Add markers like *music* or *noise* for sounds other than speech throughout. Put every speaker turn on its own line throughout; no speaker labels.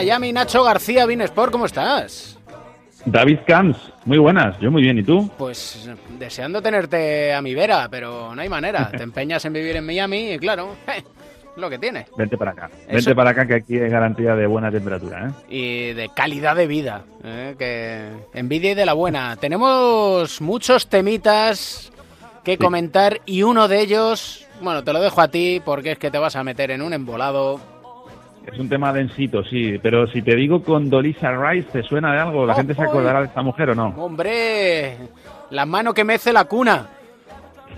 Miami, Nacho García, Sport, ¿cómo estás?
David Camps, muy buenas, yo muy bien, ¿y tú?
Pues deseando tenerte a mi vera, pero no hay manera. *laughs* Te empeñas en vivir en Miami y claro, *laughs* lo que tiene.
Vente para acá, vente para acá que aquí hay garantía de buena temperatura, ¿eh?
Y de calidad de vida, ¿eh? que envidia y de la buena. *laughs* Tenemos muchos temitas que comentar y uno de ellos, bueno, te lo dejo a ti porque es que te vas a meter en un embolado
es un tema densito, sí, pero si te digo con Dolisa Rice, ¿te suena de algo? ¿La gente se acordará de esta mujer o no?
¡Hombre! La mano que mece la cuna.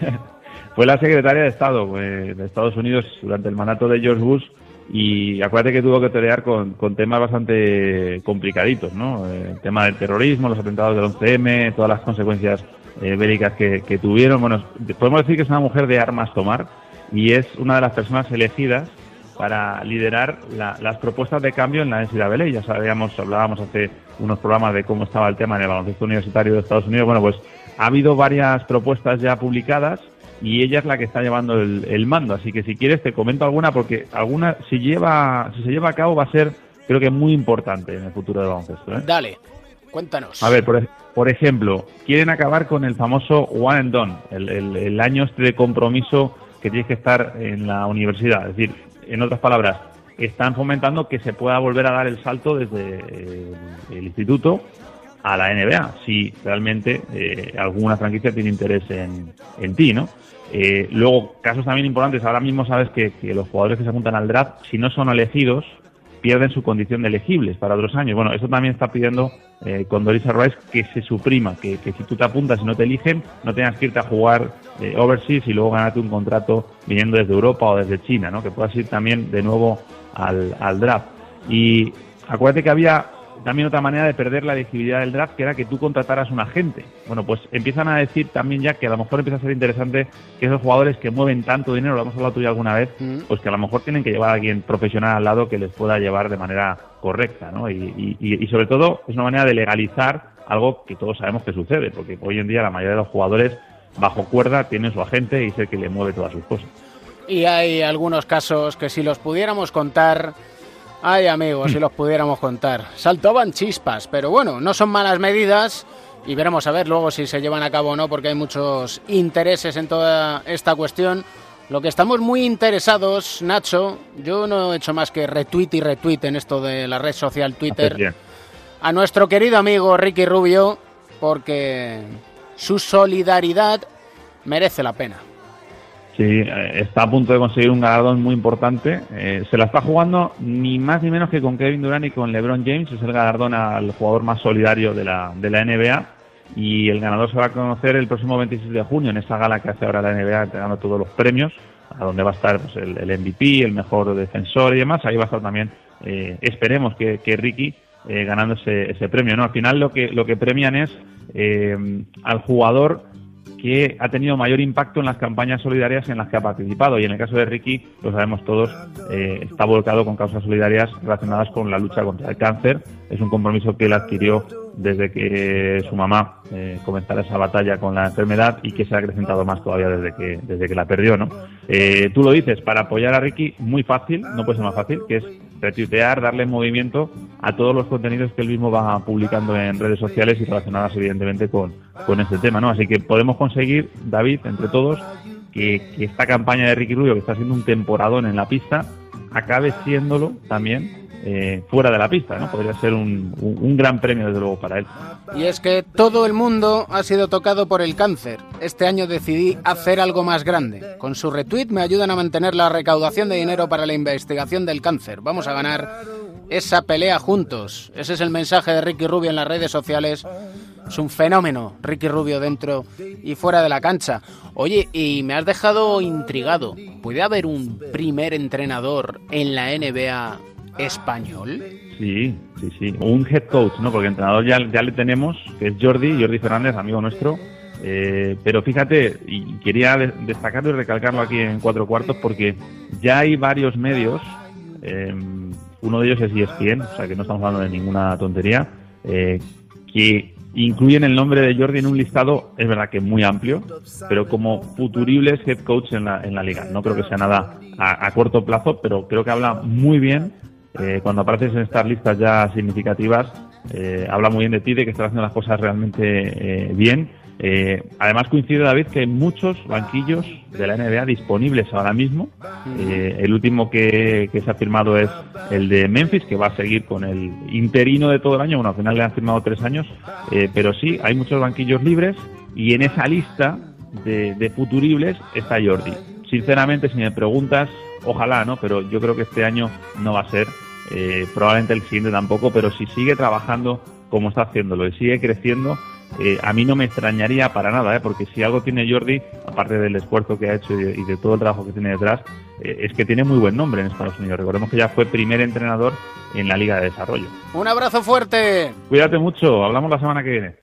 *laughs*
Fue la secretaria de Estado pues, de Estados Unidos durante el mandato de George Bush y acuérdate que tuvo que pelear con, temas bastante complicaditos, ¿no? El tema del terrorismo, los atentados del 11M, todas las consecuencias eh, bélicas que, que tuvieron. Bueno, podemos decir que es una mujer de armas tomar y es una de las personas elegidas para liderar las propuestas de cambio en la NCAA. Ya sabíamos, hablábamos hace unos programas de cómo estaba el tema en el baloncesto universitario de Estados Unidos. Bueno, pues ha habido varias propuestas ya publicadas y ella es la que está llevando el, mando. Así que si quieres te comento alguna porque alguna si lleva si se lleva a cabo va a ser creo que muy importante en el futuro del baloncesto. ¿eh?
Dale, cuéntanos.
A ver, por, por, ejemplo, quieren acabar con el famoso one and done, el, el año este de compromiso que tienes que estar en la universidad. Es decir, en otras palabras, están fomentando que se pueda volver a dar el salto desde el, instituto a la NBA, si realmente eh, alguna franquicia tiene interés en, ti, ¿no? Eh, luego, casos también importantes, ahora mismo sabes que, los jugadores que se apuntan al draft, si no son elegidos, pierden su condición de elegibles para otros años. Bueno, eso también está pidiendo eh, con Doris Rice que se suprima, que, si tú te apuntas y no te eligen, no tengas que irte a jugar eh, overseas y luego ganarte un contrato viniendo desde Europa o desde China, ¿no? que puedas ir también de nuevo al, al draft. Y acuérdate que había también otra manera de perder la elegibilidad del draft, que era que tú contrataras un agente. Bueno, pues empiezan a decir también ya que a lo mejor empieza a ser interesante que esos jugadores que mueven tanto dinero, lo hemos hablado tú ya alguna vez, mm. pues que a lo mejor tienen que llevar a alguien profesional al lado que les pueda llevar de manera correcta, ¿no? Y, y, sobre todo es una manera de legalizar algo que todos sabemos que sucede, porque hoy en día la mayoría de los jugadores bajo cuerda tienen su agente y es el que le mueve todas sus cosas.
Y hay algunos casos que si los pudiéramos contar Ay, amigos, si los pudiéramos contar. Saltaban chispas, pero bueno, no son malas medidas y veremos a ver luego si se llevan a cabo o no, porque hay muchos intereses en toda esta cuestión. Lo que estamos muy interesados, Nacho, yo no he hecho más que retweet y retweet en esto de la red social Twitter, a nuestro querido amigo Ricky Rubio, porque su solidaridad merece la pena.
Sí, eh, está a punto de conseguir un galardón muy importante. Eh, se la está jugando ni más ni menos que con Kevin Durant y con LeBron James. Es el galardón al jugador más solidario de la, de la NBA. Y el ganador se va a conocer el próximo 26 de junio en esa gala que hace ahora la NBA, entregando todos los premios, a donde va a estar pues, el, el, MVP, el mejor defensor y demás. Ahí va a estar también, eh, esperemos que, que Ricky ganando ese, ese, premio. ¿no? Al final lo que, lo que premian es al jugador que ha tenido mayor impacto en las campañas solidarias en las que ha participado. Y en el caso de Ricky, lo sabemos todos, eh, está volcado con causas solidarias relacionadas con la lucha contra el cáncer. Es un compromiso que él adquirió desde que su mamá eh, comenzara esa batalla con la enfermedad y que se ha acrecentado más todavía desde que, desde que la perdió. ¿no? Eh, tú lo dices, para apoyar a Ricky, muy fácil, no puede ser más fácil, que es retuitear, darle movimiento a todos los contenidos que él mismo va publicando en redes sociales y relacionadas evidentemente con, con este tema, ¿no? Así que podemos conseguir, David, entre todos, que, que esta campaña de Ricky Rubio, que está siendo un temporadón en la pista, acabe siéndolo también eh, fuera de la pista, ¿no? Podría ser un, un, gran premio, desde luego, para él.
Y es que todo el mundo ha sido tocado por el cáncer. Este año decidí hacer algo más grande. Con su retweet me ayudan a mantener la recaudación de dinero para la investigación del cáncer. Vamos a ganar esa pelea juntos. Ese es el mensaje de Ricky Rubio en las redes sociales. Es un fenómeno, Ricky Rubio dentro y fuera de la cancha. Oye, y me has dejado intrigado. ¿Puede haber un primer entrenador en la NBA español?
Sí, sí, sí. Un head coach, ¿no? Porque entrenador ya, ya le tenemos, que es Jordi, Jordi Fernández, amigo nuestro. Eh, pero fíjate, y quería destacarlo y recalcarlo aquí en cuatro cuartos, porque ya hay varios medios, eh, uno de ellos es ESPN, o sea que no estamos hablando de ninguna tontería, eh, que incluyen el nombre de Jordi en un listado, es verdad que muy amplio, pero como futuribles head coach en la, en la liga. No creo que sea nada a corto plazo, pero creo que habla muy bien eh, cuando apareces en estas listas ya significativas, eh, habla muy bien de ti, de que estás haciendo las cosas realmente bien. además coincide David que hay muchos banquillos de la NBA disponibles ahora mismo. el último que, se ha firmado es el de Memphis, que va a seguir con el interino de todo el año. Bueno, al final le han firmado tres años, pero sí, hay muchos banquillos libres y en esa lista de, de futuribles está Jordi. Sinceramente, si me preguntas, ojalá, ¿no? Pero yo creo que este año no va a ser, eh, probablemente el siguiente tampoco, pero si sigue trabajando como está haciéndolo y sigue creciendo, eh, a mí no me extrañaría para nada, ¿eh? porque si algo tiene Jordi, aparte del esfuerzo que ha hecho y de, todo el trabajo que tiene detrás, eh, es que tiene muy buen nombre en Estados Unidos. Recordemos que ya fue primer entrenador en la Liga de Desarrollo.
Un abrazo fuerte.
Cuídate mucho, hablamos la semana que viene.